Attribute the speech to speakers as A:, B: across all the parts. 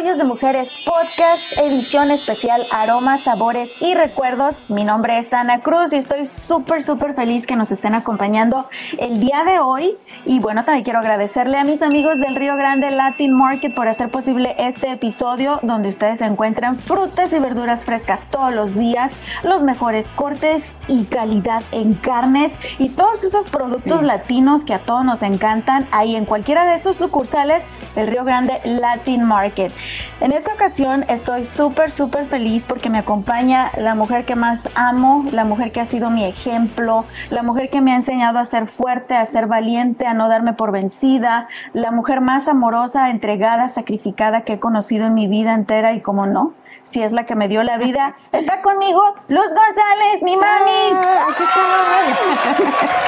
A: Rollos de Mujeres Podcast, edición especial Aromas, Sabores y Recuerdos. Mi nombre es Ana Cruz y estoy súper, súper feliz que nos estén acompañando el día de hoy. Y bueno, también quiero agradecerle a mis amigos del Río Grande Latin Market por hacer posible este episodio donde ustedes encuentran frutas y verduras frescas todos los días, los mejores cortes y calidad en carnes y todos esos productos latinos que a todos nos encantan ahí en cualquiera de esos sucursales del Río Grande Latin Market. En esta ocasión estoy súper, súper feliz porque me acompaña la mujer que más amo, la mujer que ha sido mi ejemplo, la mujer que me ha enseñado a ser fuerte, a ser valiente, a no darme por vencida, la mujer más amorosa, entregada, sacrificada que he conocido en mi vida entera y como no, si es la que me dio la vida. Está conmigo Luz González, mi mami.
B: Ah,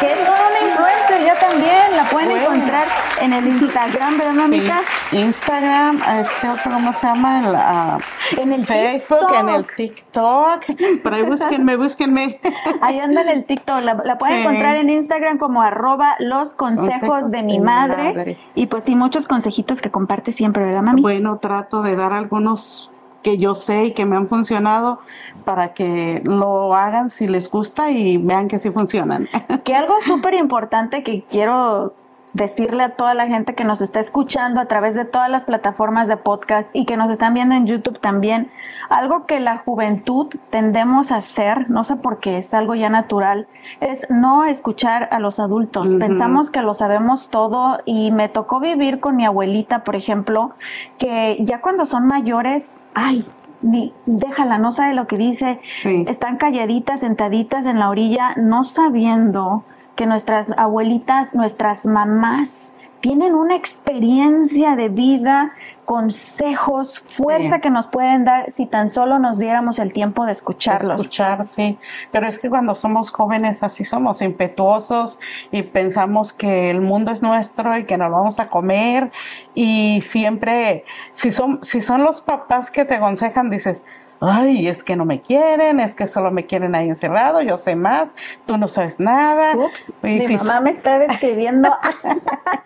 A: que es toda una influencer, ya también. La pueden
B: Bueno.
A: encontrar en el Instagram, ¿verdad, mamita?
B: Sí. Instagram, este otro, ¿cómo se llama? El, ah,
A: En el
B: Facebook,
A: TikTok.
B: en el TikTok. Por ahí búsquenme, búsquenme.
A: Ahí anda en el TikTok. La, la pueden
B: Sí.
A: encontrar en Instagram como arroba los consejos
B: Consejos
A: de mi madre.
B: madre.
A: Y pues sí, muchos consejitos que comparte siempre, ¿verdad, mami?
B: Bueno, trato de dar algunos que yo sé y que me han funcionado para que lo hagan si les gusta y vean que sí funcionan.
A: Que algo súper importante que quiero decirle a toda la gente que nos está escuchando a través de todas las plataformas de podcast y que nos están viendo en YouTube también, algo que la juventud tendemos a hacer, no sé por qué, es algo ya natural, es no escuchar a los adultos. Pensamos que lo sabemos todo y me tocó vivir con mi abuelita, por ejemplo, que ya cuando son mayores, ay, ni, déjala, no sabe lo que dice,
B: Sí.
A: están calladitas, sentaditas en la orilla, no sabiendo que nuestras abuelitas, nuestras mamás tienen una experiencia de vida, consejos, fuerza
B: Sí.
A: que nos pueden dar si tan solo nos diéramos el tiempo de escucharlos.
B: Escuchar, sí. Pero es que cuando somos jóvenes así somos impetuosos y pensamos que el mundo es nuestro y que nos lo vamos a comer y siempre, si son, si son los papás que te aconsejan, dices, ay, es que no me quieren, es que solo me quieren ahí encerrado, yo sé más, tú no sabes nada.
A: Ups,
B: Y
A: mi
B: si-
A: mamá me está describiendo.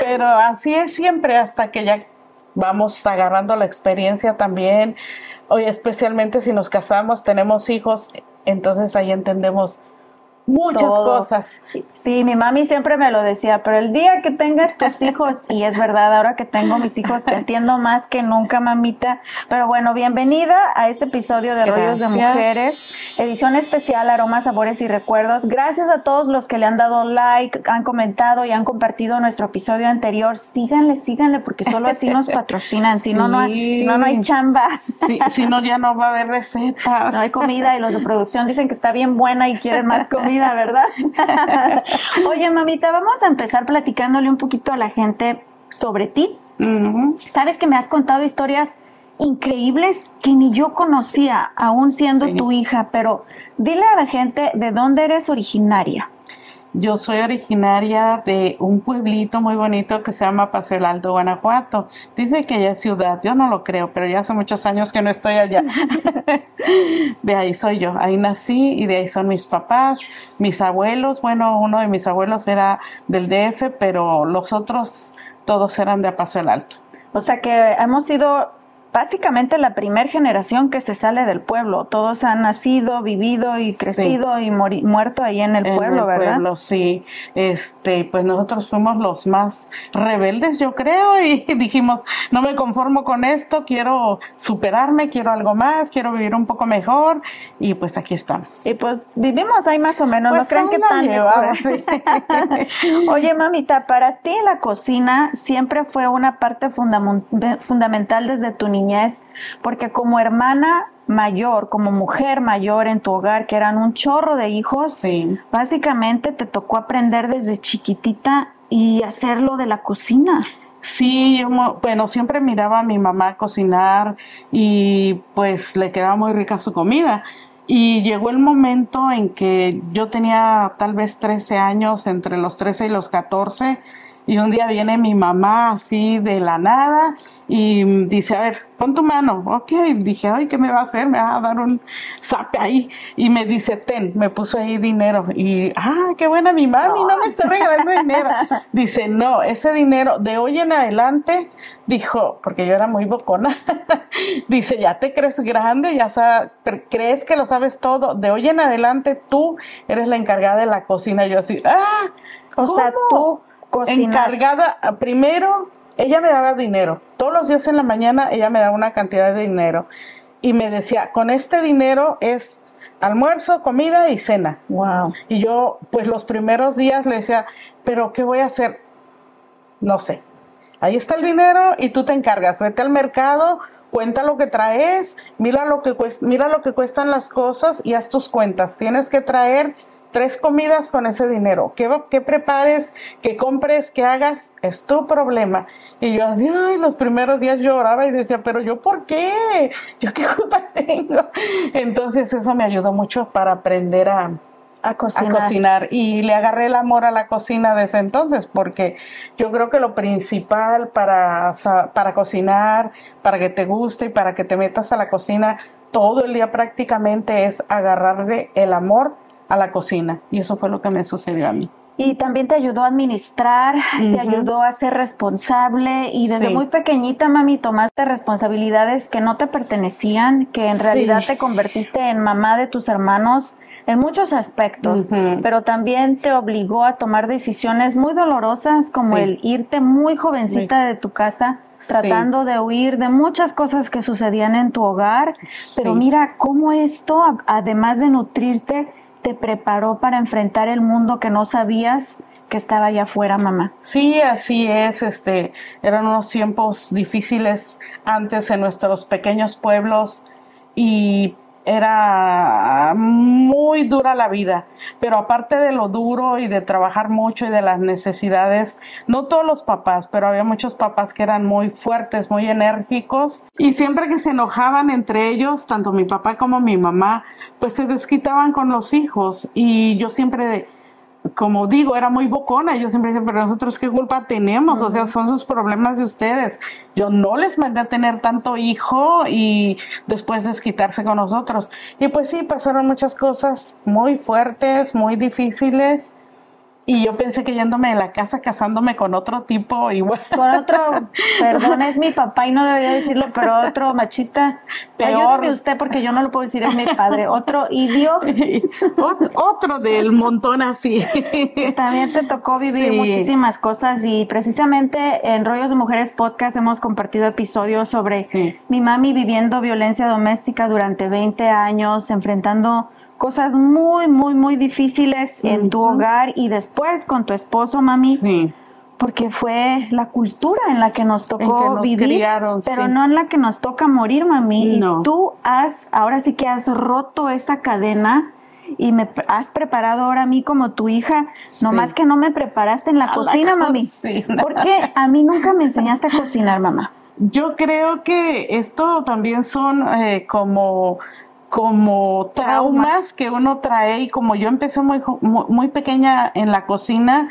B: Pero así es siempre hasta que ya vamos agarrando la experiencia también. Hoy especialmente si nos casamos, tenemos hijos, entonces ahí entendemos muchas
A: Todo.
B: cosas.
A: Sí, mi mami siempre me lo decía, pero el día que tengas tus hijos, y es verdad, ahora que tengo mis hijos, te entiendo más que nunca, mamita. Pero bueno, bienvenida a este episodio de Rollos de
B: Gracias.
A: Mujeres, edición especial Aromas, Sabores y Recuerdos. Gracias a todos los que le han dado like, han comentado y han compartido nuestro episodio anterior. Síganle, síganle, porque solo así nos patrocinan, si no, no hay, si no, no hay chambas.
B: Si, si no, ya no va a haber recetas.
A: No hay comida y los de producción dicen que está bien buena y quieren más comida, ¿verdad? Oye, mamita, vamos a empezar platicándole un poquito a la gente sobre ti. Sabes que me has contado historias increíbles que ni yo conocía, aún siendo
B: Sí.
A: tu hija, pero dile a la gente de dónde eres originaria.
B: Yo soy originaria de un pueblito muy bonito que se llama Paso el Alto, Guanajuato. Dice que ya es ciudad, yo no lo creo, pero ya hace muchos años que no estoy allá. de ahí soy yo, ahí nací y de ahí son mis papás, mis abuelos. Bueno, uno de mis abuelos era del DF, pero los otros todos eran de Paso el Alto.
A: O sea que hemos sido básicamente la primer generación que se sale del pueblo. Todos han nacido, vivido y crecido y muerto ahí en el
B: En
A: pueblo,
B: el
A: ¿verdad?
B: pueblo, sí. Este, pues nosotros fuimos los más rebeldes, yo creo, y dijimos, no me conformo con esto, quiero superarme, quiero algo más, quiero vivir un poco mejor, y pues aquí estamos.
A: Y pues vivimos ahí más o menos,
B: Pues
A: no crean
B: ahí
A: que tan
B: llevamos, sí.
A: Oye, mamita, para ti la cocina siempre fue una parte fundamen- fundamental desde tu niñez. Niñez, porque como hermana mayor, como mujer mayor en tu hogar, que eran un chorro de hijos,
B: Sí.
A: básicamente te tocó aprender desde chiquitita y hacerlo de la cocina.
B: Sí, yo, bueno, siempre miraba a mi mamá cocinar y pues le quedaba muy rica su comida. Y llegó el momento en que yo tenía tal vez 13 años, entre los 13 y los 14, y un día viene mi mamá así de la nada y dice, a ver, pon tu mano. Ok, dije, ay, ¿qué me va a hacer? Me va a dar un zape ahí. Y me dice, ten, me puso ahí dinero. Y, ah, qué buena mi mami, no me está regalando dinero. Dice, no, ese dinero de hoy en adelante, dijo, porque yo era muy bocona, dice, ya te crees grande, ya sa- cre- crees que lo sabes todo, de hoy en adelante tú eres la encargada de la cocina. Yo así, ah,
A: O sea,
B: ¿cómo?
A: tú cocinar.
B: encargada, primero, ella me daba dinero. Todos los días en la mañana ella me daba una cantidad de dinero y me decía, con este dinero es almuerzo, comida y cena.
A: Wow.
B: Y yo, pues los primeros días le decía, pero ¿qué voy a hacer? No sé. Ahí está el dinero y tú te encargas. Vete al mercado, cuenta lo que traes, mira lo que cuesta, mira lo que cuestan las cosas y haz tus cuentas. Tienes que traer tres comidas con ese dinero. ¿Qué, qué prepares, qué compres, qué hagas, es tu problema. Y yo así, ay, los primeros días lloraba y decía, pero yo por qué? ¿Yo qué culpa tengo? Entonces eso me ayudó mucho para aprender a,
A: A
B: a
A: cocinar.
B: cocinar y le agarré el amor a la cocina desde entonces porque yo creo que lo principal para, para cocinar, para que te guste y para que te metas a la cocina todo el día prácticamente es agarrarle el amor a la cocina y eso fue lo que me sucedió a mí.
A: Y también te ayudó a administrar, te ayudó a ser responsable y desde
B: Sí.
A: muy pequeñita, mami, tomaste responsabilidades que no te pertenecían, que en
B: Sí.
A: realidad te convertiste en mamá de tus hermanos en muchos aspectos, pero también te obligó a tomar decisiones muy dolorosas como
B: Sí.
A: el irte muy jovencita de tu casa
B: Sí.
A: tratando de huir de muchas cosas que sucedían en tu hogar, pero mira cómo esto, además de nutrirte, te preparó para enfrentar el mundo que no sabías que estaba allá afuera, mamá.
B: Sí, así es. Este, eran unos tiempos difíciles antes en nuestros pequeños pueblos y era muy dura la vida. Pero aparte de lo duro y de trabajar mucho y de las necesidades, no todos los papás, pero había muchos papás que eran muy fuertes, muy enérgicos y siempre que se enojaban entre ellos, tanto mi papá como mi mamá, pues se desquitaban con los hijos y yo siempre como digo, era muy bocona. Yo siempre decía, pero nosotros qué culpa tenemos, o sea, son sus problemas de ustedes. Yo no les mandé a tener tanto hijo y después desquitarse con nosotros. Y pues sí, pasaron muchas cosas muy fuertes, muy difíciles. Y yo pensé que yéndome de la casa, casándome con otro tipo igual.
A: Con otro, perdón, es mi papá y no debería decirlo, pero otro machista.
B: Peor.
A: Ayúdeme usted porque yo no lo puedo decir, es mi padre. Otro idiota.
B: Ot- otro del montón así.
A: También te tocó vivir
B: Sí.
A: muchísimas cosas y precisamente en Rollos de Mujeres Podcast hemos compartido episodios sobre
B: Sí.
A: mi mami viviendo violencia doméstica durante 20 años, enfrentando cosas muy, muy, muy difíciles en tu hogar y después con tu esposo, mami,
B: Sí.
A: porque fue la cultura en la que nos tocó
B: En que nos
A: vivir,
B: criaron,
A: pero
B: sí.
A: no en la que nos toca morir, mami.
B: No.
A: Y tú has, ahora sí que has roto esa cadena y me has preparado ahora a mí como tu hija,
B: Sí.
A: nomás que no me preparaste en la
B: A la
A: cocina, mami.
B: cocina.
A: Porque a mí nunca me enseñaste a cocinar, mamá.
B: Yo creo que esto también son eh, como como traumas que uno trae y como yo empecé muy, muy, muy pequeña en la cocina,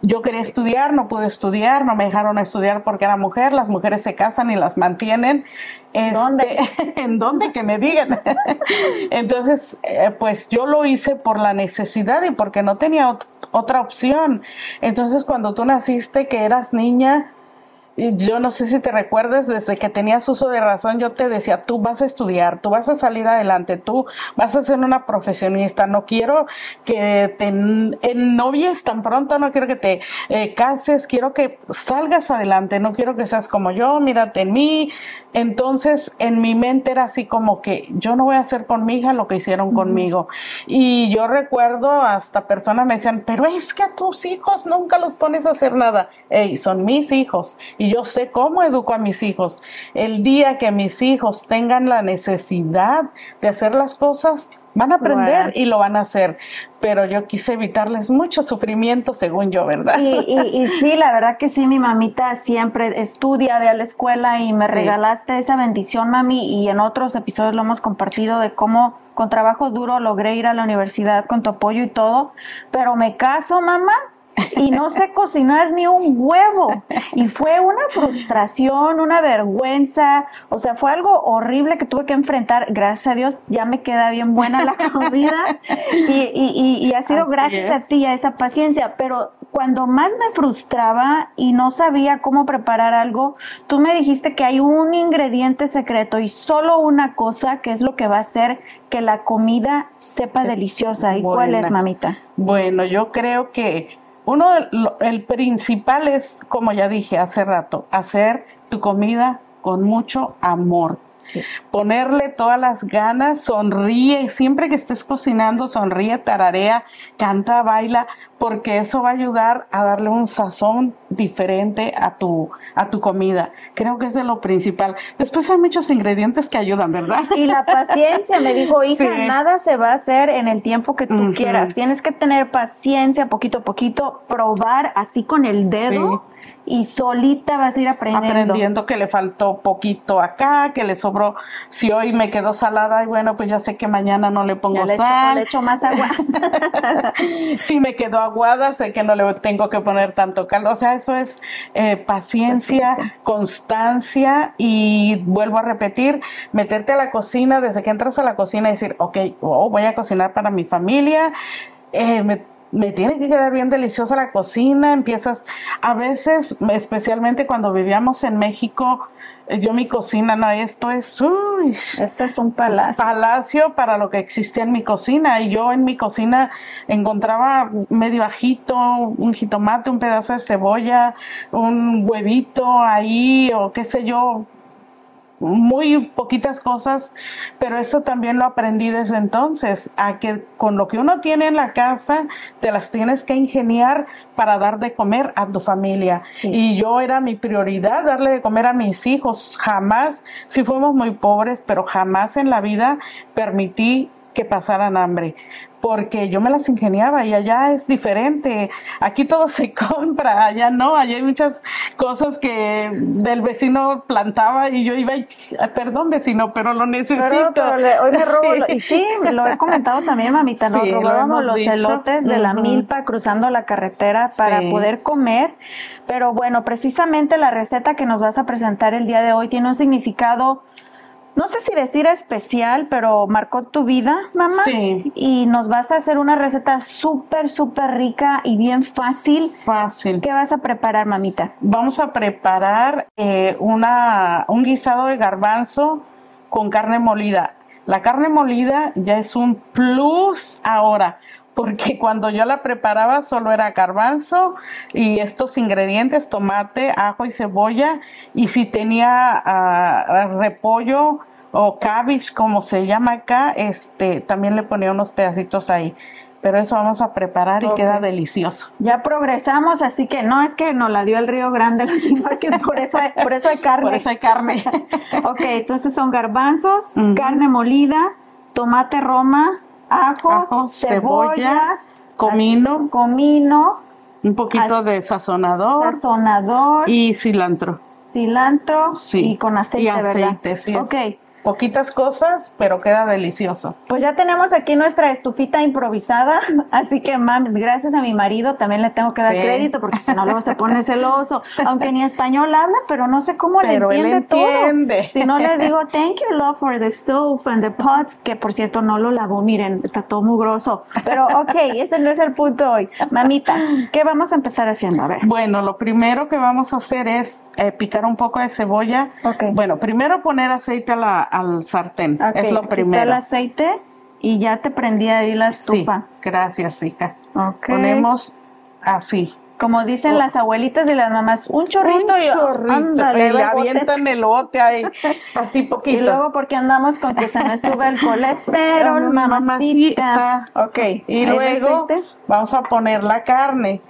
B: yo quería estudiar, no pude estudiar, no me dejaron estudiar porque era mujer, las mujeres se casan y las mantienen. Este,
A: ¿Dónde?
B: ¿En dónde? Que me digan. Entonces, eh, pues yo lo hice por la necesidad y porque no tenía ot- otra opción. Entonces, cuando tú naciste, que eras niña, yo no sé si te recuerdas, desde que tenías uso de razón, yo te decía, tú vas a estudiar, tú vas a salir adelante, tú vas a ser una profesionista, no quiero que te ennovies tan pronto, no quiero que te eh, cases, quiero que salgas adelante, no quiero que seas como yo, mírate en mí, Entonces, en mi mente era así como que yo no voy a hacer con mi hija lo que hicieron conmigo. Y yo recuerdo hasta personas me decían, pero es que a tus hijos nunca los pones a hacer nada. Ey, son mis hijos y yo sé cómo educo a mis hijos. El día que mis hijos tengan la necesidad de hacer las cosas, Van a aprender y lo van a hacer, pero yo quise evitarles mucho sufrimiento, según yo, ¿verdad?
A: Y, y, sí, la verdad que sí, mi mamita siempre estudia, ve a la escuela y me regalaste esa bendición, mami, y en otros episodios lo hemos compartido de cómo con trabajo duro logré ir a la universidad con tu apoyo y todo, pero me caso, mamá, y no sé cocinar ni un huevo. Y fue una frustración, una vergüenza, o sea, fue algo horrible que tuve que enfrentar. Gracias a Dios ya me queda bien buena la comida y, y, y ha sido gracias a ti, a esa paciencia. Pero cuando más me frustraba y no sabía cómo preparar algo, tú me dijiste que hay un ingrediente secreto y solo una cosa que es lo que va a hacer que la comida sepa deliciosa. ¿Y cuál es, mamita?
B: Bueno, yo creo que uno, el principal es, como ya dije hace rato, hacer tu comida con mucho amor. Ponerle todas las ganas, sonríe, siempre que estés cocinando, sonríe, tararea, canta, baila, porque eso va a ayudar a darle un sazón diferente a tu, a tu comida. Creo que es de lo principal. Después hay muchos ingredientes que ayudan, ¿verdad?
A: Y la paciencia, me dijo, hija, nada se va a hacer en el tiempo que tú quieras. Tienes que tener paciencia, poquito a poquito, probar así con el dedo y solita vas a ir aprendiendo.
B: Aprendiendo que le faltó poquito acá, que le sobró, si hoy me quedó salada, y bueno, pues ya sé que mañana no le pongo sal.
A: le echo más agua.
B: si me quedó aguada, sé que no le tengo que poner tanto caldo. O sea, eso es eh, paciencia, constancia y vuelvo a repetir, meterte a la cocina, desde que entras a la cocina y decir, ok, oh, voy a cocinar para mi familia. Eh, me tiene que quedar bien deliciosa la cocina, empiezas, a veces, especialmente cuando vivíamos en México, eh, yo mi cocina, no, esto es, uy,
A: esto es un palacio.
B: Palacio para lo que existía en mi cocina. Y yo en mi cocina encontraba medio ajito, un jitomate, un pedazo de cebolla, un huevito ahí, o qué sé yo, muy poquitas cosas, pero eso también lo aprendí desde entonces, a que con lo que uno tiene en la casa, te las tienes que ingeniar para dar de comer a tu familia. Y yo era mi prioridad darle de comer a mis hijos. Jamás, si fuimos muy pobres, pero jamás en la vida permití que pasaran hambre porque yo me las ingeniaba y allá es diferente. Aquí todo se compra, allá no, allá hay muchas cosas que del vecino plantaba y yo iba y, perdón vecino, pero lo necesito.
A: hoy me robo, y sí, lo he comentado también, mamita, nos robábamos los elotes de la milpa cruzando la carretera para poder comer, pero bueno, precisamente la receta que nos vas a presentar el día de hoy tiene un significado no sé si decir especial, pero marcó tu vida, mamá. Sí. Y nos vas a hacer una receta súper, súper rica y bien fácil.
B: Fácil.
A: ¿Qué vas a preparar, mamita?
B: Vamos a preparar eh, una, un guisado de garbanzo con carne molida. La carne molida ya es un plus ahora porque cuando yo la preparaba solo era garbanzo y estos ingredientes, tomate, ajo y cebolla, y si tenía uh, repollo o cabbage, como se llama acá, este, también le ponía unos pedacitos ahí. Pero eso vamos a preparar y queda delicioso.
A: Ya progresamos, así que no es que nos la dio el Río Grande, sino que por eso hay, por eso hay carne.
B: Por eso hay carne.
A: ok, entonces son garbanzos, carne molida, tomate roma, ajo, cebolla,
B: comino,
A: comino,
B: un poquito de sazonador,
A: sazonador.
B: y cilantro.
A: Cilantro y con aceite, y
B: aceite Sí okay poquitas cosas, pero queda delicioso.
A: Pues ya tenemos aquí nuestra estufita improvisada, así que mami, gracias a mi marido también le tengo que dar crédito porque si no luego se pone celoso, aunque ni español habla, pero no sé cómo le entiende, entiende, Si no le digo thank you love for the stove and the pots, que por cierto no lo lavó, miren, está todo mugroso. Pero ok, este no es el punto hoy. Mamita, ¿qué vamos a empezar haciendo? A ver.
B: Bueno, lo primero que vamos a hacer es eh, picar un poco de cebolla. Okay. Bueno, primero poner aceite a la al sartén. es lo primero.
A: Está el aceite y ya te prendí ahí la estufa.
B: Sí, gracias, hija. Ponemos así.
A: Como dicen las abuelitas y las mamás, un chorrito,
B: Un
A: y
B: chorrito,
A: ándale,
B: y le avientan el bote ahí, así
A: Y
B: poquito.
A: luego porque andamos con que se me sube el colesterol, mamacita.
B: Mamacita.
A: Ok.
B: Y luego. Vamos a poner la carne.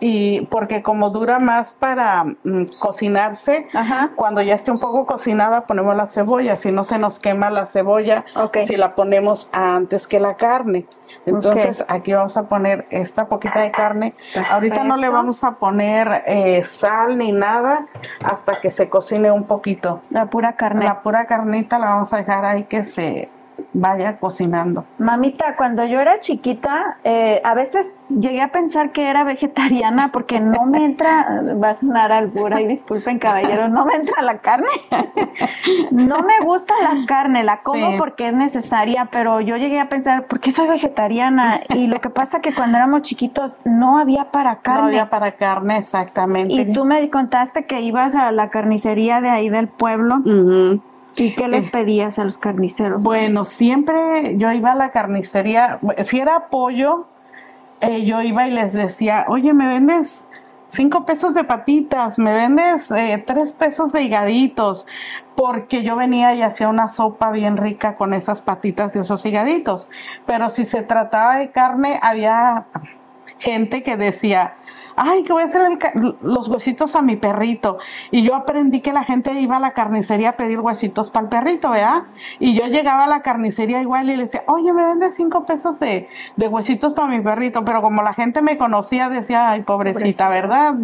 B: Y porque como dura más para mm, cocinarse,
A: Ajá.
B: cuando ya esté un poco cocinada ponemos la cebolla, si no se nos quema la cebolla si la ponemos antes que la carne. Entonces aquí vamos a poner esta poquita de carne. Ahorita no le vamos a poner eh, sal ni nada hasta que se cocine un poquito.
A: La pura carne.
B: La pura carnita la vamos a dejar ahí que se vaya cocinando.
A: Mamita, cuando yo era chiquita, eh, a veces llegué a pensar que era vegetariana porque no me entra, va a sonar albura y disculpen caballeros, no me entra la carne. No me gusta la carne, la como
B: Sí.
A: porque es necesaria, pero yo llegué a pensar, ¿por qué soy vegetariana? Y lo que pasa que cuando éramos chiquitos no había para
B: No
A: carne.
B: había para carne, exactamente.
A: Y tú me contaste que ibas a la carnicería de ahí del pueblo. Y que les pedías a los carniceros.
B: Bueno, siempre yo iba a la carnicería, si era pollo, eh, yo iba y les decía, oye, ¿me vendes cinco pesos de patitas? ¿Me vendes eh, tres pesos de higaditos? Porque yo venía y hacía una sopa bien rica con esas patitas y esos higaditos. Pero si se trataba de carne, había gente que decía, ay, que voy a hacer el ca- los huesitos a mi perrito. Y yo aprendí que la gente iba a la carnicería a pedir huesitos para el perrito, ¿verdad? Y yo llegaba a la carnicería igual y le decía, oye, me vendes cinco pesos de, de huesitos para mi perrito. Pero como la gente me conocía, decía, ay, pobrecita, ¿verdad?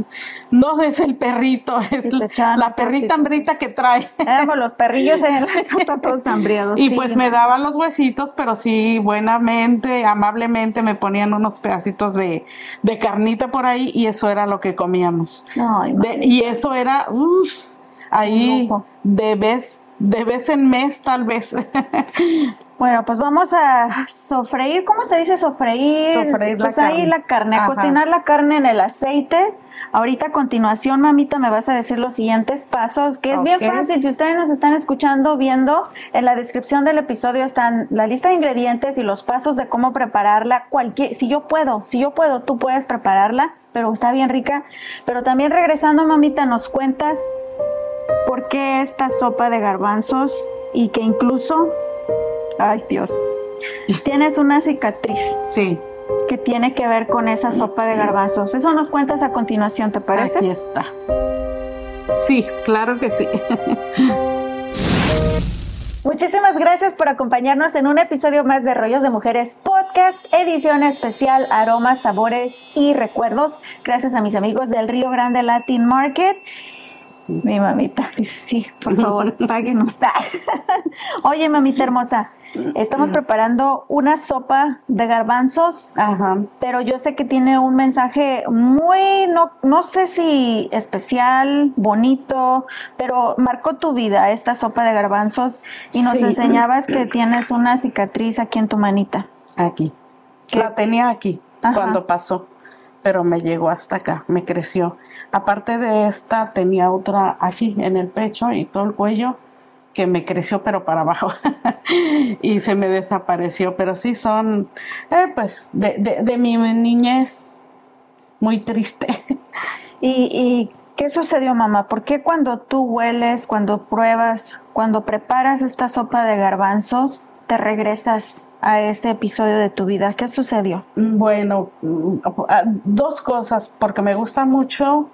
B: No es el perrito, es la, la perrita hambrita que trae.
A: Éramos los perrillos en casa todos hambriados.
B: Y
A: sí.
B: pues me daban los huesitos, pero sí, buenamente, amablemente me ponían unos pedacitos de, de carnita por ahí y eso era lo que comíamos.
A: Ay,
B: De- y eso era, uff, ahí de vez, de vez en mes tal vez.
A: Bueno, pues vamos a sofreír, ¿cómo se dice sofreír?
B: Sofreír la
A: pues ahí
B: carne.
A: la carne, a cocinar la carne en el aceite. Ahorita a continuación, mamita, me vas a decir los siguientes pasos, que es bien fácil. Si ustedes nos están escuchando, viendo, en la descripción del episodio están la lista de ingredientes y los pasos de cómo prepararla. Cualquier, si yo puedo, si yo puedo, tú puedes prepararla, pero está bien rica. Pero también regresando, mamita, nos cuentas por qué esta sopa de garbanzos y que incluso, ay Dios, tienes una cicatriz
B: sí,
A: que tiene que ver con esa sopa de garbanzos. Eso nos cuentas a continuación, ¿te parece?
B: aquí está. Sí, claro que sí.
A: Muchísimas gracias por acompañarnos en un episodio más de Rollos de Mujeres Podcast, edición especial Aromas, Sabores y Recuerdos. Gracias a mis amigos del Río Grande Latin Market. Mi mamita dice, sí, por favor, páguenos. Oye, mamita hermosa, estamos preparando una sopa de garbanzos
B: Ajá.
A: pero yo sé que tiene un mensaje muy, no, no sé si especial, bonito, pero marcó tu vida esta sopa de garbanzos y nos
B: Sí.
A: enseñabas que tienes una cicatriz aquí en tu manita.
B: Aquí.
A: ¿Qué?
B: La tenía aquí
A: Ajá.
B: cuando pasó, pero me llegó hasta acá, me creció. Aparte de esta, tenía otra aquí en el pecho y todo el cuello que me creció pero para abajo y se me desapareció. Pero sí son, eh, pues, de, de, de mi niñez muy triste.
A: ¿Y, y qué sucedió, mamá? ¿Por qué cuando tú hueles, cuando pruebas, cuando preparas esta sopa de garbanzos, te regresas a ese episodio de tu vida? ¿Qué sucedió?
B: Bueno, dos cosas, porque me gusta mucho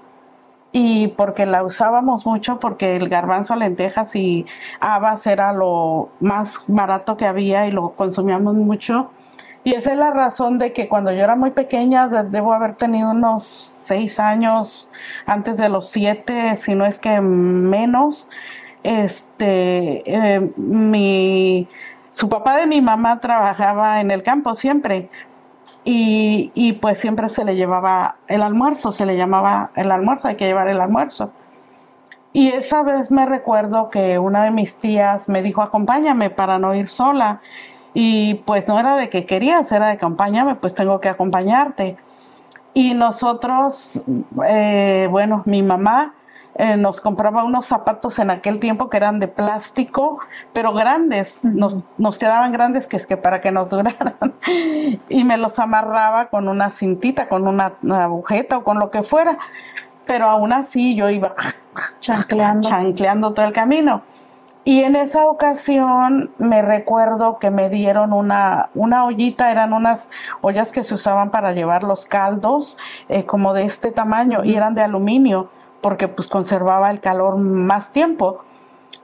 B: y porque la usábamos mucho, porque el garbanzo, lentejas y habas era lo más barato que había y lo consumíamos mucho. Y esa es la razón de que cuando yo era muy pequeña, de- debo haber tenido unos seis años antes de los siete, si no es que menos, este, eh, mi, su papá de mi mamá trabajaba en el campo siempre y, y pues siempre se le llevaba el almuerzo, se le llamaba el almuerzo, hay que llevar el almuerzo. Y esa vez me recuerdo que una de mis tías me dijo, acompáñame para no ir sola. Y pues no era de que querías, era de acompáñame, pues tengo que acompañarte. Y nosotros, eh, bueno, mi mamá eh, nos compraba unos zapatos en aquel tiempo que eran de plástico, pero grandes, nos, nos quedaban grandes que es que para que nos duraran. y me los amarraba con una cintita, con una, una agujeta o con lo que fuera. Pero aún así yo iba
A: Chancleando.
B: chancleando todo el camino. Y en esa ocasión me recuerdo que me dieron una, una ollita, eran unas ollas que se usaban para llevar los caldos, eh, como de este tamaño, y eran de aluminio, porque pues conservaba el calor más tiempo.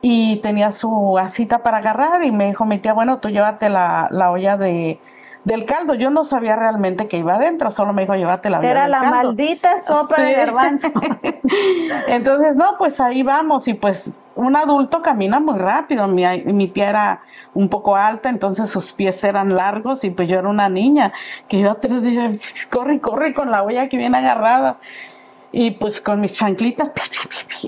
B: Y tenía su asita para agarrar y me dijo mi tía, bueno, tú llévate la, la olla de, del caldo. Yo no sabía realmente que iba adentro, solo me dijo, llévate la olla
A: Era
B: del
A: la
B: caldo".
A: maldita sopa
B: Sí.
A: de garbanzo.
B: Entonces, no, pues ahí vamos y pues un adulto camina muy rápido. Mi, mi tía era un poco alta, entonces sus pies eran largos y pues yo era una niña que iba atrás de corre, corre con la olla que viene agarrada. Y pues con mis chanclitas,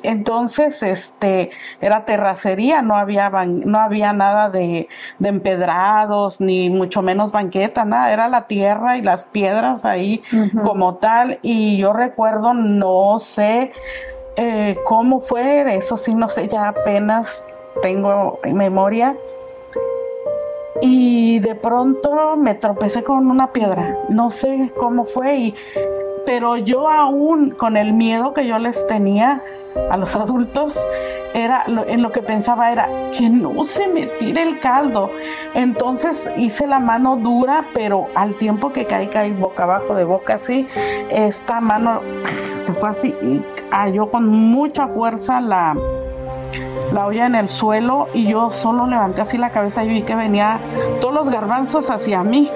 B: entonces este era terracería, no había ban- no había nada de, de empedrados, ni mucho menos banqueta, nada, era la tierra y las piedras ahí como tal. Y yo recuerdo, no sé, eh, cómo fue, eso sí, no sé, ya apenas tengo memoria. Y de pronto me tropecé con una piedra, no sé cómo fue, y, pero yo aún con el miedo que yo les tenía a los adultos, era lo- en lo que pensaba era que no se me tire el caldo. Entonces hice la mano dura, pero al tiempo que caí, caí boca abajo, de boca así, esta mano se fue así y cayó con mucha fuerza la, la olla en el suelo y yo solo levanté así la cabeza y vi que venía todos los garbanzos hacia mí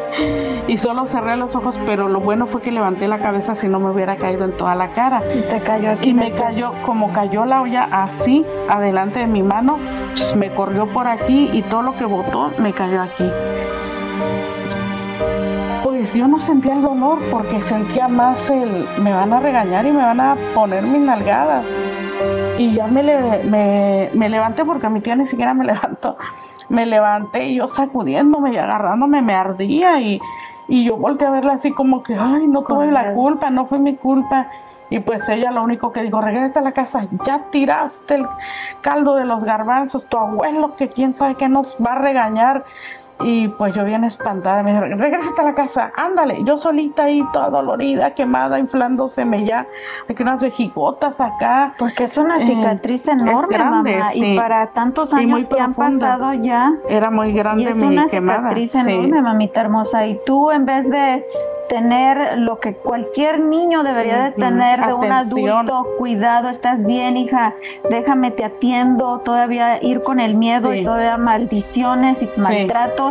B: y solo cerré los ojos, pero lo bueno fue que levanté la cabeza si no me hubiera caído en toda la cara.
A: Y te cayó aquí.
B: Y me cayó, como cayó la olla así, adelante de mi mano, pues, me corrió por aquí y todo lo que botó me cayó aquí. Pues yo no sentía el dolor porque sentía más el, me van a regañar y me van a poner mis nalgadas. Y ya me, le- me, me levanté porque mi tía ni siquiera me levantó. Me levanté y yo sacudiéndome y agarrándome me ardía y, y yo volteé a verla así como que, ay, no tuve la culpa, no fue mi culpa. Y pues ella lo único que dijo, regresa a la casa, ya tiraste el caldo de los garbanzos, tu abuelo que quién sabe qué nos va a regañar. Y pues yo bien espantada, me dijo, regresa a la casa, ándale, yo solita ahí toda dolorida, quemada, inflándoseme ya, aquí unas vejigotas acá.
A: Porque es una
B: Eh,
A: cicatriz
B: es
A: enorme,
B: grande,
A: mamá.
B: sí.
A: Y para tantos
B: Y
A: años que han pasado ya.
B: Era muy
A: Y
B: grande
A: es
B: mi
A: una
B: quemada.
A: cicatriz
B: sí.
A: enorme, mamita hermosa. Y tú, en vez de tener lo que cualquier niño debería de tener de un adulto, cuidado, estás bien, hija, déjame te atiendo, todavía ir con el miedo
B: Sí.
A: y todavía maldiciones y maltratos,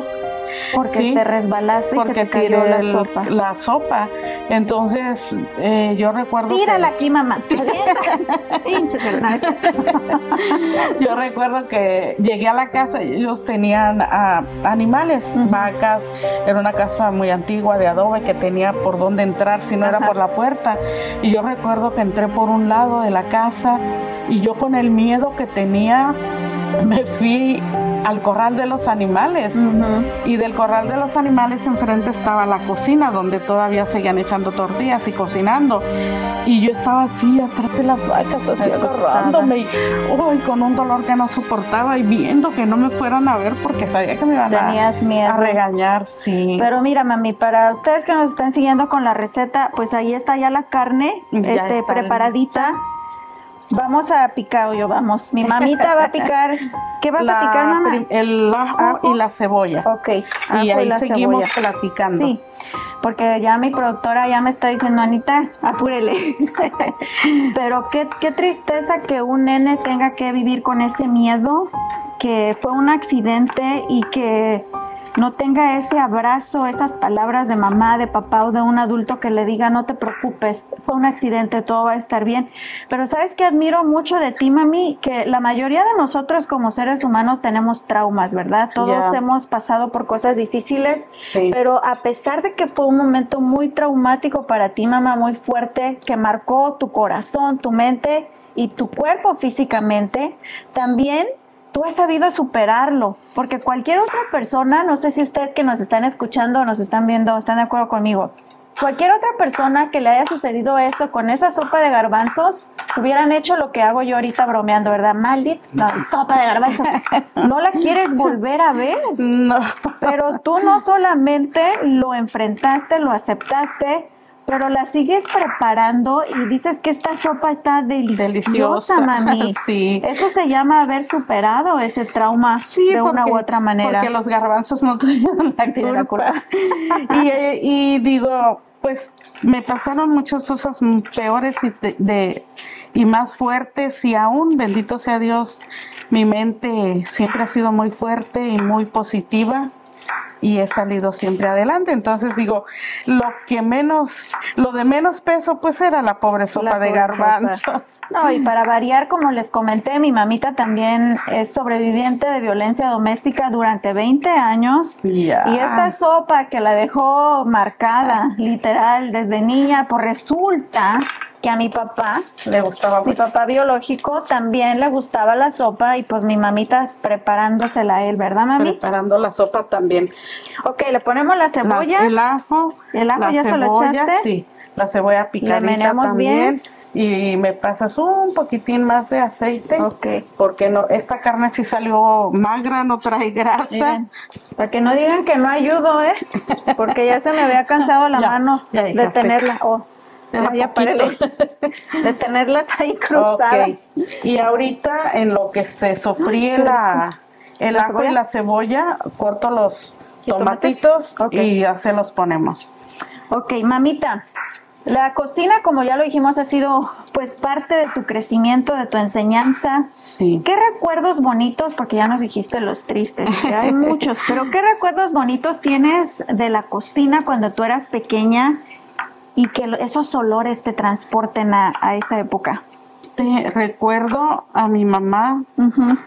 A: porque
B: Sí,
A: te resbalaste y
B: porque
A: te cayó
B: tiré
A: la sopa.
B: la sopa. Entonces, eh, yo recuerdo. que-
A: Tírala aquí, mamá.
B: Yo recuerdo que llegué a la casa y ellos tenían ah, animales, vacas, era una casa muy antigua de adobe que tenía por dónde entrar si no era por la puerta. Y yo recuerdo que entré por un lado de la casa y yo con el miedo que tenía me fui al corral de los animales. Y del corral de los animales enfrente estaba la cocina donde todavía seguían echando tortillas y cocinando. Y yo estaba así atrás de las vacas, así agarrándome y uy, con un dolor que no soportaba y viendo que no me fueran a ver porque sabía que me iban a,
A: Tenías miedo.
B: a regañar, sí.
A: Pero mira, mami, para ustedes que nos están siguiendo con la receta, pues ahí está ya la carne,
B: Ya
A: este,
B: está
A: preparadita. Vamos a picar, yo vamos. Mi mamita va a picar. ¿Qué vas a picar, mamá?
B: el ajo,
A: Ajo.
B: y la cebolla.
A: Ok.
B: y ahí
A: la
B: seguimos
A: cebolla.
B: platicando.
A: Sí, porque ya mi productora ya me está diciendo, Anita, apúrele. Pero qué, qué tristeza que un nene tenga que vivir con ese miedo, que fue un accidente y que no tenga ese abrazo, esas palabras de mamá, de papá o de un adulto que le diga, no te preocupes, fue un accidente, todo va a estar bien. Pero sabes que admiro mucho de ti, mami, que la mayoría de nosotros como seres humanos tenemos traumas, ¿verdad? Todos hemos pasado por cosas difíciles,
B: Sí.
A: pero a pesar de que fue un momento muy traumático para ti, mamá, muy fuerte, que marcó tu corazón, tu mente y tu cuerpo físicamente, también tú has sabido superarlo, porque cualquier otra persona, no sé si ustedes que nos están escuchando o nos están viendo, están de acuerdo conmigo, cualquier otra persona que le haya sucedido esto con esa sopa de garbanzos, hubieran hecho lo que hago yo ahorita bromeando, ¿verdad? Maldita no, sopa de garbanzos. No la quieres volver a ver.
B: No.
A: Pero tú no solamente lo enfrentaste, lo aceptaste, pero la sigues preparando y dices que esta sopa está deliciosa,
B: Deliciosa,
A: mami.
B: sí.
A: Eso se llama haber superado ese trauma
B: Sí,
A: de una u otra manera.
B: Porque los garbanzos no tuvieron la culpa. y, eh, y digo, pues me pasaron muchas cosas peores y, de, de- y más fuertes y aún, bendito sea Dios, mi mente siempre ha sido muy fuerte y muy positiva y he salido siempre adelante. Entonces digo, lo que menos, lo de menos peso pues era la pobre sopa
A: La
B: de
A: sopa.
B: garbanzos.
A: No, y para variar, como les comenté, mi mamita también es sobreviviente de violencia doméstica durante 20 años. Y esta sopa que la dejó marcada, literal, desde niña, pues resulta que a mi papá,
B: Le gustaba
A: mi papá biológico, también le gustaba la sopa y pues mi mamita preparándosela a él, ¿verdad, mami?
B: Preparando la sopa también.
A: Ok, le ponemos la
B: La-
A: cebolla.
B: el ajo.
A: ¿El ajo
B: la
A: ya se lo
B: cebolla,
A: echaste?
B: Sí, la cebolla picadita también. Y me pasas un poquitín más de aceite.
A: Ok.
B: Porque no, esta carne sí salió magra, no trae grasa.
A: Miren, para que no digan que no ayudo, ¿eh? Porque ya se me había cansado la
B: Ya,
A: mano
B: ya
A: de tenerla. Oh, ya. De tenerlas ahí cruzadas.
B: Y ahorita en lo que se sofríe la, el
A: ¿La
B: ajo
A: cebolla?
B: y la cebolla, corto los tomatitos y ya se los ponemos.
A: Ok, mamita. La cocina, como ya lo dijimos, ha sido pues parte de tu crecimiento, de tu enseñanza.
B: Sí.
A: ¿Qué recuerdos bonitos, porque ya nos dijiste los tristes, que hay muchos, pero qué recuerdos bonitos tienes de la cocina cuando tú eras pequeña y que esos olores te transporten a, a esa época?
B: Te recuerdo a mi mamá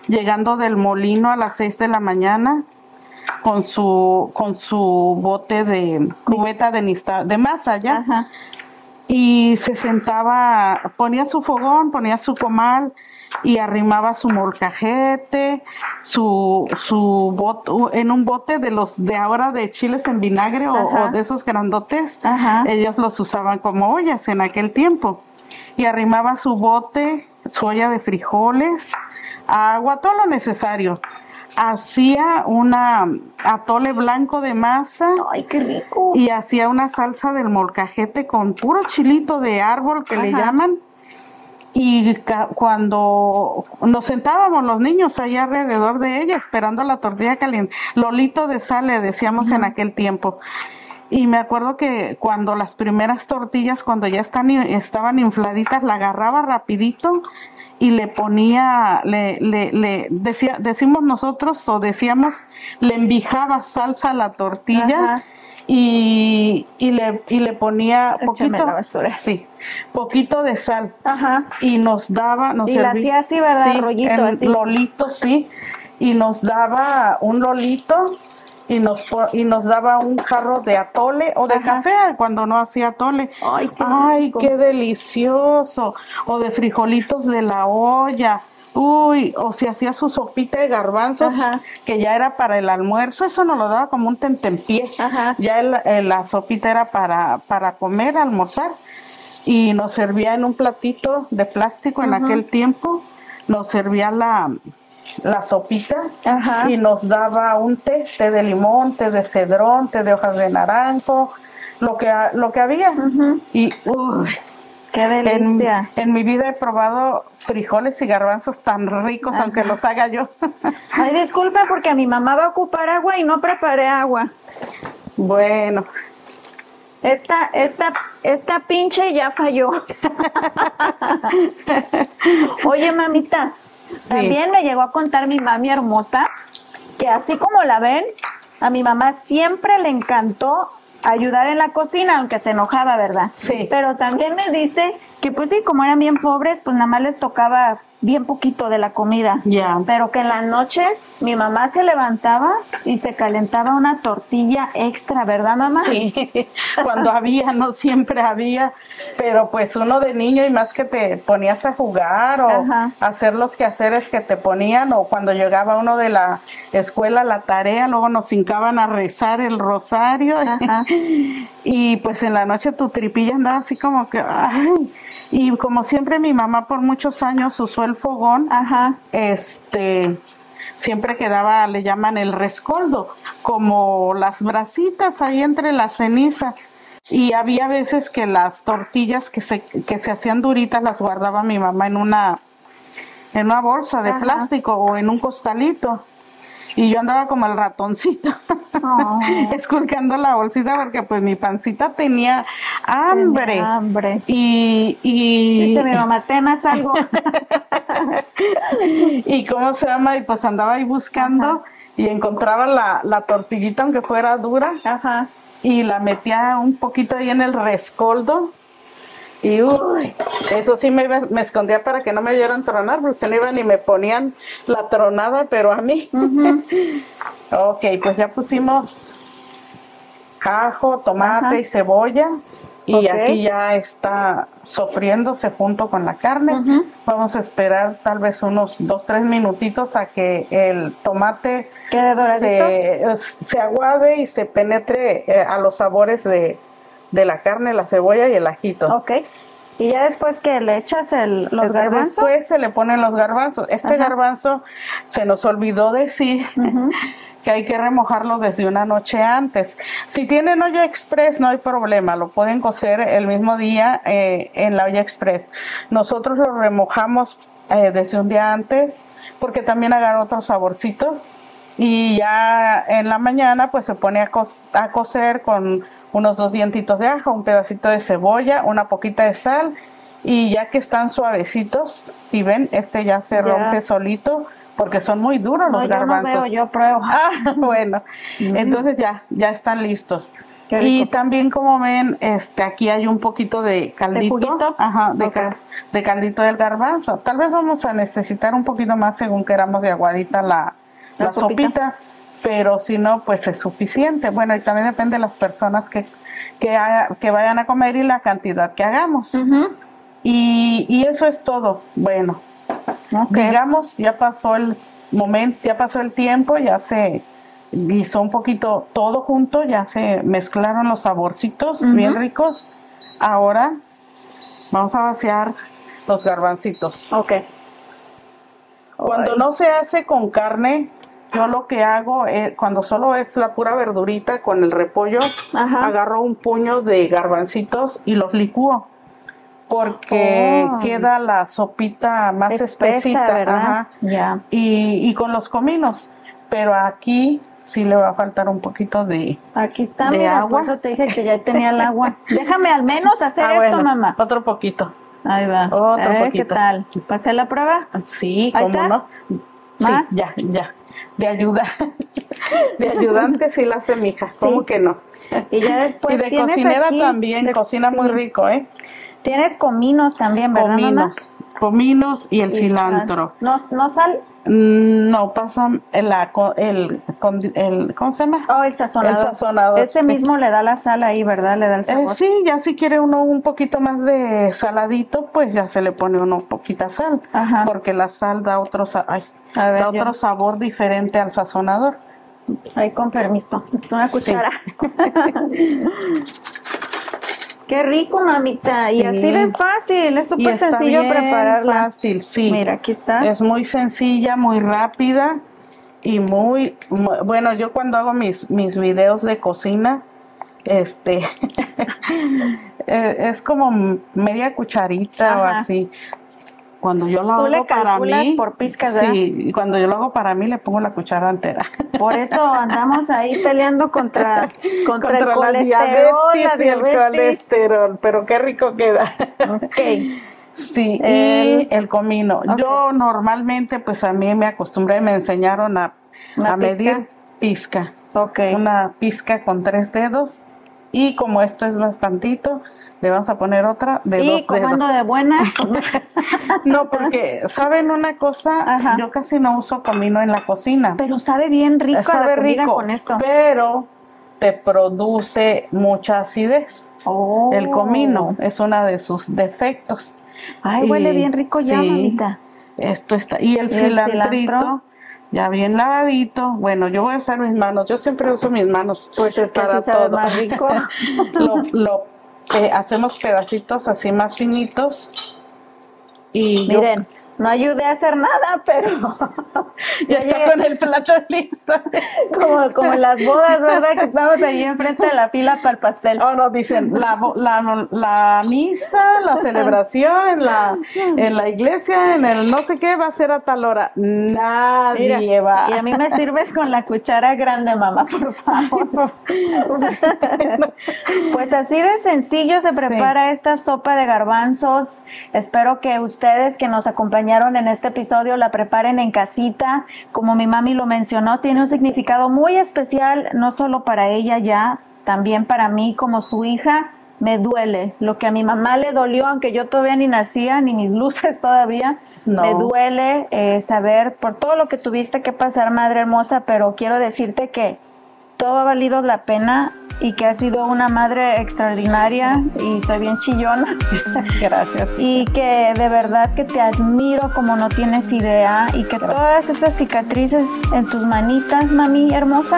B: llegando del molino a las 6 de la mañana con su con su bote de cubeta de nista- de masa ya
A: Ajá.
B: y se sentaba, ponía su fogón, ponía su comal y arrimaba su molcajete, su su bot, en un bote de los de ahora de chiles en vinagre o, de esos grandotes.
A: Ajá.
B: Ellos los usaban como ollas en aquel tiempo. Y arrimaba su bote, su olla de frijoles, agua, todo lo necesario. Hacía una atole blanco de masa
A: Ay, qué rico.
B: y hacía una salsa del molcajete con puro chilito de árbol que le llaman. Y cuando nos sentábamos los niños allá alrededor de ella esperando la tortilla caliente, lolito de sal le decíamos en aquel tiempo. Y me acuerdo que cuando las primeras tortillas, cuando ya están, estaban infladitas, la agarraba rapidito y le ponía, le, le, le decía, decimos nosotros o decíamos, le envijaba salsa a la tortilla
A: Ajá.
B: y, y le, y le ponía
A: Échame
B: poquito,
A: la basura.
B: sí, poquito de sal
A: Ajá.
B: y nos daba, nos
A: Y la
B: serví-
A: hacía así, ¿verdad?
B: Sí,
A: Rollito,
B: en
A: así.
B: lolito, sí, y nos daba un lolito y nos y nos daba un jarro de atole o de
A: Ajá.
B: café cuando no hacía atole.
A: Ay, qué
B: Ay,
A: rico.
B: qué delicioso. O de frijolitos de la olla. Uy, o si hacía su sopita de garbanzos,
A: Ajá.
B: que ya era para el almuerzo, eso nos lo daba como un tentempié.
A: Ajá.
B: Ya el- el- la sopita era para, para comer, almorzar. Y nos servía en un platito de plástico en aquel tiempo. Nos servía la, la sopita
A: Ajá.
B: y nos daba un té, té de limón, té de cedrón, té de hojas de naranjo, lo que, lo que había. Y uy,
A: Qué delicia.
B: en mi vida he probado frijoles y garbanzos tan ricos, aunque los haga yo.
A: Ay, disculpen porque mi mamá va a ocupar agua y no preparé agua.
B: bueno,
A: Esta, esta, esta pinche ya falló. Oye, mamita, también me llegó a contar mi mami hermosa que así como la ven, a mi mamá siempre le encantó ayudar en la cocina, aunque se enojaba, ¿verdad?
B: Sí.
A: Pero también me dice que pues sí, como eran bien pobres, pues nada más les tocaba bien poquito de la comida.
B: Ya.
A: Pero que en las noches mi mamá se levantaba y se calentaba una tortilla extra, ¿verdad, mamá?
B: Sí, cuando había, no siempre había, pero pues uno de niño y más que te ponías a jugar o
A: Ajá.
B: hacer los quehaceres que te ponían o cuando llegaba uno de la escuela la tarea, luego nos hincaban a rezar el rosario
A: Ajá.
B: y pues en la noche tu tripilla andaba así como que, ay, y como siempre mi mamá por muchos años usó el fogón,
A: Ajá.
B: este siempre quedaba, le llaman el rescoldo, como las brasitas ahí entre la ceniza. Y había veces que las tortillas que se, que se hacían duritas las guardaba mi mamá en una, en una bolsa de
A: Ajá.
B: plástico o en un costalito. Y yo andaba como el ratoncito,
A: Oh.
B: esculcando la bolsita porque pues mi pancita tenía hambre.
A: Tenía hambre.
B: Y, y,
A: Dice mi mamá, tenas algo.
B: y cómo se llama, y pues andaba ahí buscando
A: Ajá.
B: y encontraba la, la tortillita aunque fuera dura
A: Ajá.
B: y la metía un poquito ahí en el rescoldo y uy, eso sí me, iba- me escondía para que no me oyeran tronar, porque se no iban y me ponían la tronada, pero a mí. ok, pues ya pusimos ajo, tomate
A: Ajá.
B: y cebolla. Y aquí ya está sofriéndose junto con la carne. Vamos a esperar tal vez unos dos, tres minutitos a que el tomate se aguade y se penetre eh, a los sabores de, de la carne, la cebolla y el ajito.
A: Ok. Y ya después que le echas el, los garbanzos.
B: Después se le ponen los garbanzos. Este
A: Ajá.
B: garbanzo se nos olvidó decir que hay que remojarlo desde una noche antes. Si tienen olla express no hay problema, lo pueden cocer el mismo día eh, en la olla express. Nosotros lo remojamos eh, desde un día antes porque también agarra otro saborcito y ya en la mañana pues se pone a, co- a cocer con unos dos dientitos de ajo, un pedacito de cebolla, una poquita de sal y ya que están suavecitos, si ven, este ya se rompe solito porque son muy duros
A: No,
B: los
A: yo no
B: garbanzos.
A: veo, yo pruebo.
B: Ah, bueno, entonces ya, ya están listos. Y también como ven, este, aquí hay un poquito de caldito,
A: juguito?
B: ajá, de, de caldito del garbanzo. Tal vez vamos a necesitar un poquito más según queramos de aguadita la,
A: La
B: la
A: sopita.
B: sopita, pero si no, pues es suficiente. Bueno, y también depende de las personas que, que, haga- que vayan a comer y la cantidad que hagamos.
A: Ujú.
B: Y, y eso es todo. Bueno, digamos, ya pasó el momento, ya pasó el tiempo, ya se guisó un poquito todo junto, ya se mezclaron los saborcitos bien ricos. Ahora vamos a vaciar los garbancitos.
A: Ok.
B: Cuando no se hace con carne, yo lo que hago es, cuando solo es la pura verdurita con el repollo,
A: Ajá.
B: agarro un puño de garbancitos y los licúo. Porque
A: Oh.
B: queda la sopita más
A: Espesa,
B: espesita.
A: ¿verdad?
B: ajá.
A: Ya.
B: Y, y con los cominos. Pero aquí sí le va a faltar un poquito de.
A: Aquí está,
B: ¿De
A: mira,
B: agua?
A: por eso te dije que ya tenía el agua. Déjame al menos hacer
B: Ah,
A: esto,
B: bueno,
A: mamá.
B: Otro poquito.
A: Ahí va.
B: Otro
A: A ver, ¿Qué
B: poquito.
A: tal? ¿Pasé la prueba?
B: Sí,
A: Ahí
B: cómo
A: está.
B: no. Sí,
A: ¿Más?
B: ya, ya. De ayuda. De ayudante sí la hace mi hija. ¿Cómo
A: Sí.
B: que no?
A: Y ya después
B: y de
A: tienes
B: cocinera
A: aquí-
B: también,
A: de-
B: cocina muy rico, ¿eh?
A: Tienes cominos también, ¿verdad, mamá?
B: Cominos, cominos y el
A: Y
B: cilantro.
A: No, no sal.
B: Mm, No, pasan el, el, el- ¿cómo se llama?
A: Oh, el sazonador.
B: El sazonador,
A: Ese
B: sí.
A: mismo le da la sal ahí, ¿verdad? Le da el
B: Eh,
A: sabor.
B: sí, ya si quiere uno un poquito más de saladito, pues ya se le pone uno poquita sal,
A: Ajá.
B: porque la sal da otro, ay,
A: A ver,
B: da
A: yo-
B: otro sabor diferente al sazonador.
A: Ahí con permiso. Esto una
B: Sí.
A: cuchara. Qué rico, mamita. Y
B: Sí.
A: así de fácil. Es súper sencillo
B: bien
A: prepararla.
B: Fácil, sí.
A: Mira, aquí está.
B: Es muy sencilla, muy rápida y muy, mu- bueno, yo cuando hago mis, mis videos de cocina, este, eh, es como media cucharita o así. Cuando yo lo
A: Tú le
B: hago para mí,
A: por pizcas, ¿verdad?
B: sí, y cuando yo lo hago para mí le pongo la cuchara entera.
A: Por eso andamos ahí peleando contra, contra, el
B: la
A: colesterol, la
B: diabetes y el
A: diabetes.
B: colesterol, pero qué rico queda.
A: Ok.
B: Sí,
A: El-
B: y el comino. Yo normalmente, pues a mí me acostumbré, me enseñaron a,
A: ¿Una
B: a medir pizca.
A: Ok.
B: Una pizca con tres dedos. Y como esto es bastantito, Le vamos a poner otra de
A: y
B: dos
A: como
B: dedos.
A: ando de buena,
B: No, porque, ¿saben una cosa?
A: Ajá.
B: Yo casi no uso comino en la cocina.
A: pero sabe bien rico
B: Sabe
A: la comida
B: rico,
A: con esto.
B: pero te produce mucha acidez.
A: Oh.
B: El comino es uno de sus defectos.
A: Ay, huele
B: Y-
A: bien rico ya,
B: sí,
A: mamita.
B: Esto está. Y el
A: ¿Y
B: cilantrito,
A: cilantro?
B: ya bien lavadito. Bueno, yo voy a usar mis manos. Yo siempre uso mis manos.
A: Pues es que
B: para
A: así sabe
B: todo.
A: más rico.
B: lo, lo, eh, hacemos pedacitos así más finitos. Y
A: Miren, no ayudé a hacer nada, pero
B: ya está
A: llegué.
B: con el plato listo.
A: como, como en las bodas, ¿verdad? Que estamos ahí enfrente de la fila para el pastel.
B: Oh, no, dicen la, la, la misa, la celebración en la, en la iglesia, en el no sé qué, va a ser a tal hora. Nadie
A: Mira,
B: va.
A: y a mí me sirves con la cuchara grande, mamá, por favor. Pues así de sencillo se prepara esta sopa de garbanzos. Espero que ustedes que nos acompañaron en este episodio la preparen en casita. Como mi mami lo mencionó, tiene un significado muy especial, no solo para ella ya, también para mí como su hija. Me duele lo que a mi mamá le dolió, aunque yo todavía ni nacía, ni mis luces todavía.
B: No.
A: Me duele eh, saber por todo lo que tuviste que pasar, madre hermosa, pero quiero decirte que todo ha valido la pena y que has sido una madre extraordinaria y soy bien chillona
B: Gracias.
A: y que de verdad que te admiro como no tienes idea y que todas esas cicatrices en tus manitas, mami hermosa,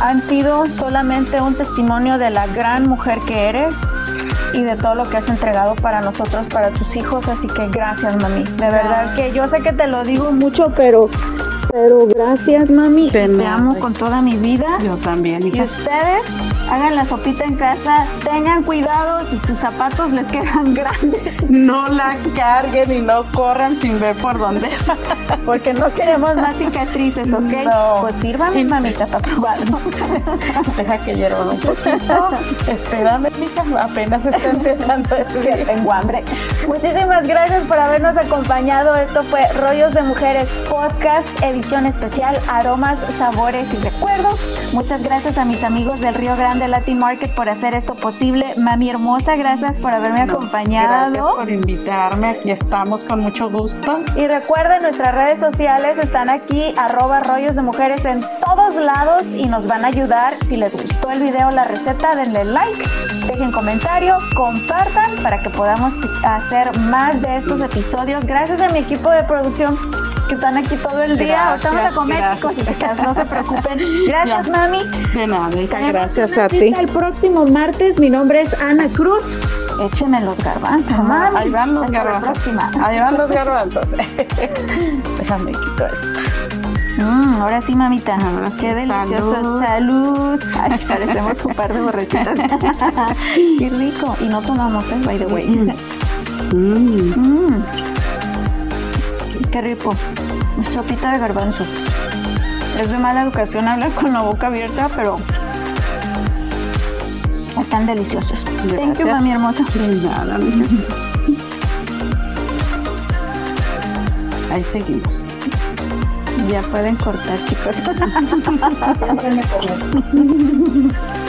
A: han sido solamente un testimonio de la gran mujer que eres y de todo lo que has entregado para nosotros, para tus hijos, así que gracias, mami. De verdad que yo sé que te lo digo mucho, pero pero gracias, mami. Te amo con toda mi vida.
B: Yo también,
A: Y ustedes hagan la sopita en casa, tengan cuidado si sus zapatos les quedan grandes,
B: No la carguen y no corran sin ver por dónde.
A: porque no queremos más cicatrices, ¿ok?
B: No.
A: Pues sírvame, mamita, para probarlo.
B: Deja que hierva un poquito. Espérame, mija, apenas está empezando día.
A: Tengo hambre. Muchísimas gracias por habernos acompañado. Esto fue Rollos de Mujeres Podcast, edición especial, aromas, sabores y recuerdos. Muchas gracias a mis amigos del Río Grande Latin Market por hacer esto posible. Mami hermosa, gracias por haberme
B: No,
A: acompañado.
B: Gracias por invitarme. Aquí estamos con mucho gusto.
A: Y recuerden, nuestras redes sociales están aquí, arroba rollos de mujeres en todos lados y nos van a ayudar. Si les gustó el video, la receta, denle like, dejen comentario, compartan para que podamos hacer más de estos episodios. Gracias a mi equipo de producción que están aquí todo el día.
B: Gracias,
A: Ahorita vamos a comer,
B: gracias.
A: no se preocupen. Gracias,
B: Ya.
A: mami.
B: De nada, gracias
A: vemos
B: a ti.
A: El próximo martes, mi nombre es Ana Cruz. Échenme los garbanzos, mami.
B: Ahí van los
A: Hasta la
B: garbanzos.
A: próxima.
B: Ahí van los garbanzos. Déjame quito esto.
A: Mm, ahora sí, mamita.
B: Ahora sí,
A: Qué delicioso.
B: salud.
A: Salud. Ay, parecemos un par de borrachitas. Qué rico. Y no tomamos, ¿eh? By the way.
B: Mm.
A: Mm. Qué rico. Sopita de garbanzos. Es de mala educación hablar con la boca abierta, pero están deliciosos. Thank you,
B: Gracias.
A: mami hermosa.
B: Nada. Ahí seguimos.
A: Ya pueden cortar, chicos.